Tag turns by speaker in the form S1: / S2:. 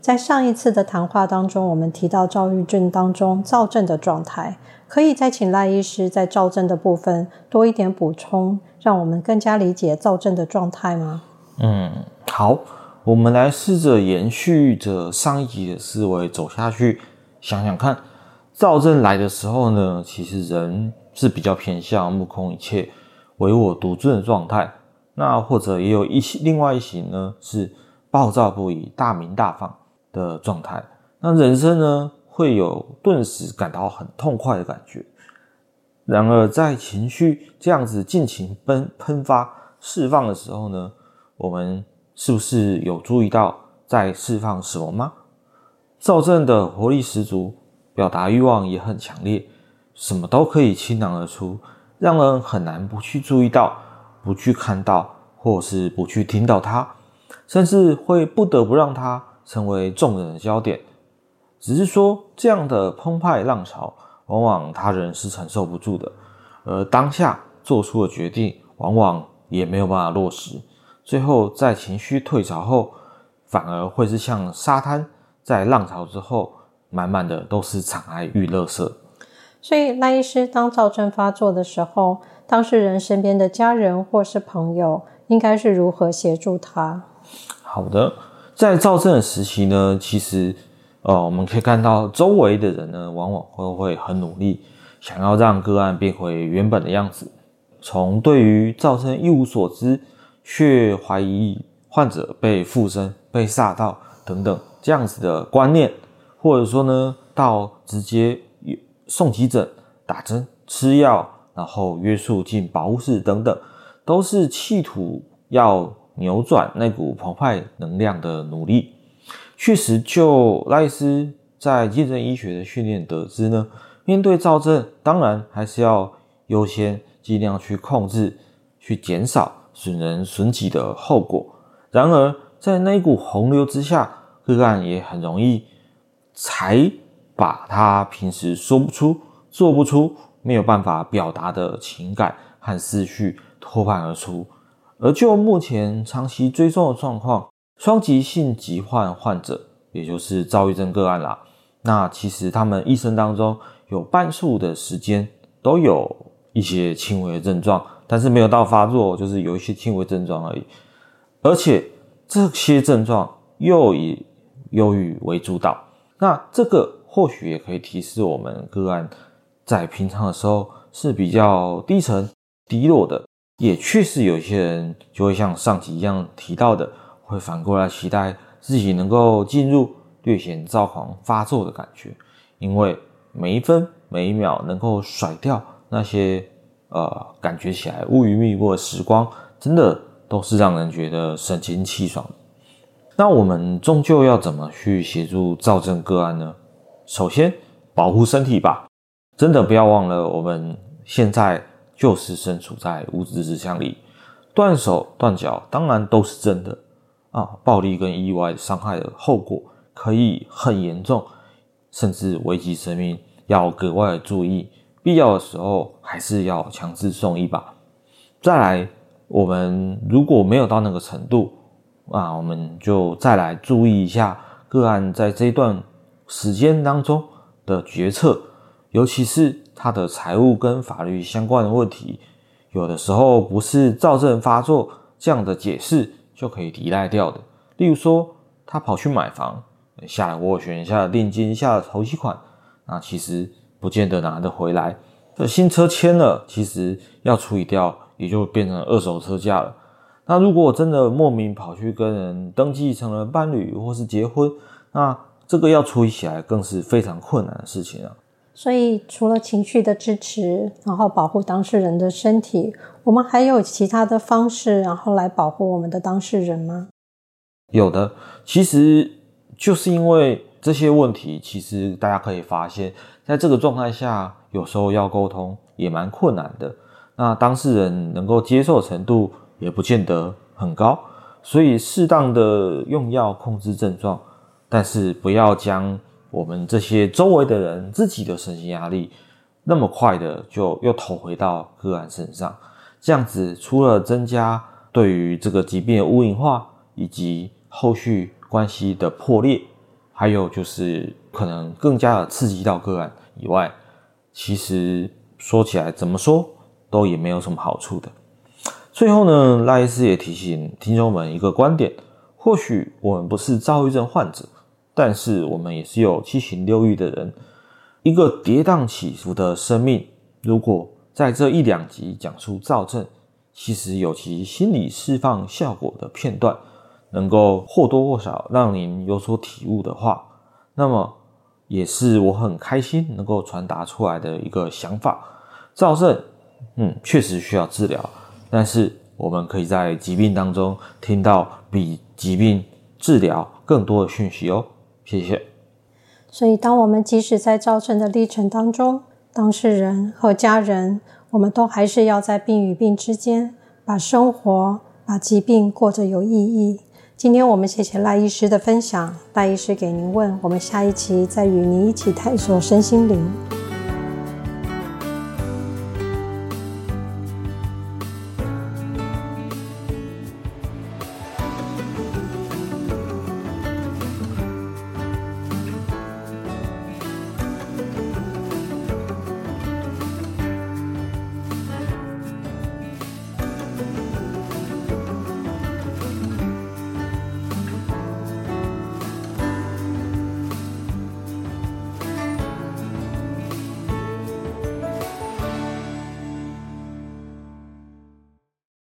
S1: 在上一次的谈话当中，我们提到躁郁症当中躁症的状态，可以再请赖医师在躁症的部分多一点补充，让我们更加理解躁症的状态吗？
S2: 嗯，好，我们来试着延续着上一集的思维走下去，想想看，躁症来的时候呢，其实人是比较偏向目空一切、唯我独尊的状态，那或者也有一些另外一型呢是暴躁不已、大鸣大放。的状态，那人生呢，会有顿时感到很痛快的感觉。然而，在情绪这样子尽情喷喷发、释放的时候呢，我们是不是有注意到在释放什么吗？躁症的活力十足，表达欲望也很强烈，什么都可以倾囊而出，让人很难不去注意到、不去看到，或是不去听到它，甚至会不得不让它。成为众人的焦点，只是说这样的澎湃浪潮，往往他人是承受不住的，而当下做出的决定，往往也没有办法落实。最后在情绪退潮后，反而会是像沙滩，在浪潮之后，满满的都是尘埃与垃圾。
S1: 所以赖医师，当躁症发作的时候，当事人身边的家人或是朋友，应该是如何协助他？
S2: 好的。在躁症的时期呢，其实，呃，我们可以看到周围的人呢，往往会会很努力，想要让个案变回原本的样子。从对于躁症一无所知，却怀疑患者被附身、被煞到等等这样子的观念，或者说呢，到直接送急诊、打针、吃药，然后约束进保护室等等，都是企图要。扭转那股澎湃能量的努力，确实，就赖斯在精神医学的训练得知呢，面对躁症，当然还是要优先尽量去控制、去减少损人损己的后果。然而，在那股洪流之下，个案也很容易才把他平时说不出、做不出、没有办法表达的情感和思绪脱盘而出。而就目前长期追踪的状况，双极性疾患患者，也就是躁郁症个案啦，那其实他们一生当中有半数的时间都有一些轻微的症状，但是没有到发作，就是有一些轻微症状而已。而且这些症状又以忧郁为主导，那这个或许也可以提示我们个案在平常的时候是比较低沉、低落的。也确实有些人就会像上集一样提到的，会反过来期待自己能够进入略显躁狂发作的感觉，因为每一分每一秒能够甩掉那些呃感觉起来乌云密布的时光，真的都是让人觉得神清气爽。那我们终究要怎么去协助躁症个案呢？首先保护身体吧，真的不要忘了我们现在。就是身处在物质之乡里，断手断脚当然都是真的啊！暴力跟意外伤害的后果可以很严重，甚至危及生命，要格外注意。必要的时候还是要强制送医吧。再来，我们如果没有到那个程度啊，我们就再来注意一下个案在这段时间当中的决策，尤其是。他的财务跟法律相关的问题，有的时候不是躁症发作这样的解释就可以抵赖掉的。例如说，他跑去买房，下了斡旋，下了定金，下了头期款，那其实不见得拿得回来。这新车签了，其实要处理掉，也就变成二手车价了。那如果真的莫名跑去跟人登记成了伴侣或是结婚，那这个要处理起来更是非常困难的事情啊。
S1: 所以，除了情绪的支持，然后保护当事人的身体，我们还有其他的方式，然后来保护我们的当事人吗？
S2: 有的，其实就是因为这些问题，其实大家可以发现，在这个状态下，有时候要沟通也蛮困难的。那当事人能够接受程度也不见得很高，所以适当的用药控制症状，但是不要将我们这些周围的人自己的身心压力那么快的就又投回到个案身上。这样子除了增加对于这个疾病的污名化，以及后续关系的破裂，还有就是可能更加的刺激到个案以外，其实说起来怎么说都也没有什么好处的。最后呢，赖医师也提醒听众们一个观点：或许我们不是躁郁症患者，但是我们也是有七情六欲的人。一个跌宕起伏的生命，如果在这一两集讲述躁症，其实有其心理释放效果的片段，能够或多或少让您有所体悟的话，那么也是我很开心能够传达出来的一个想法。躁症，嗯，确实需要治疗，但是我们可以在疾病当中听到比疾病治疗更多的讯息哦。谢谢。
S1: 所以，当我们即使在造成的历程当中，当事人和家人，我们都还是要在病与病之间，把生活、把疾病过着有意义。今天我们谢谢赖医师的分享，赖医师给您问，我们下一期再与您一起探索身心灵。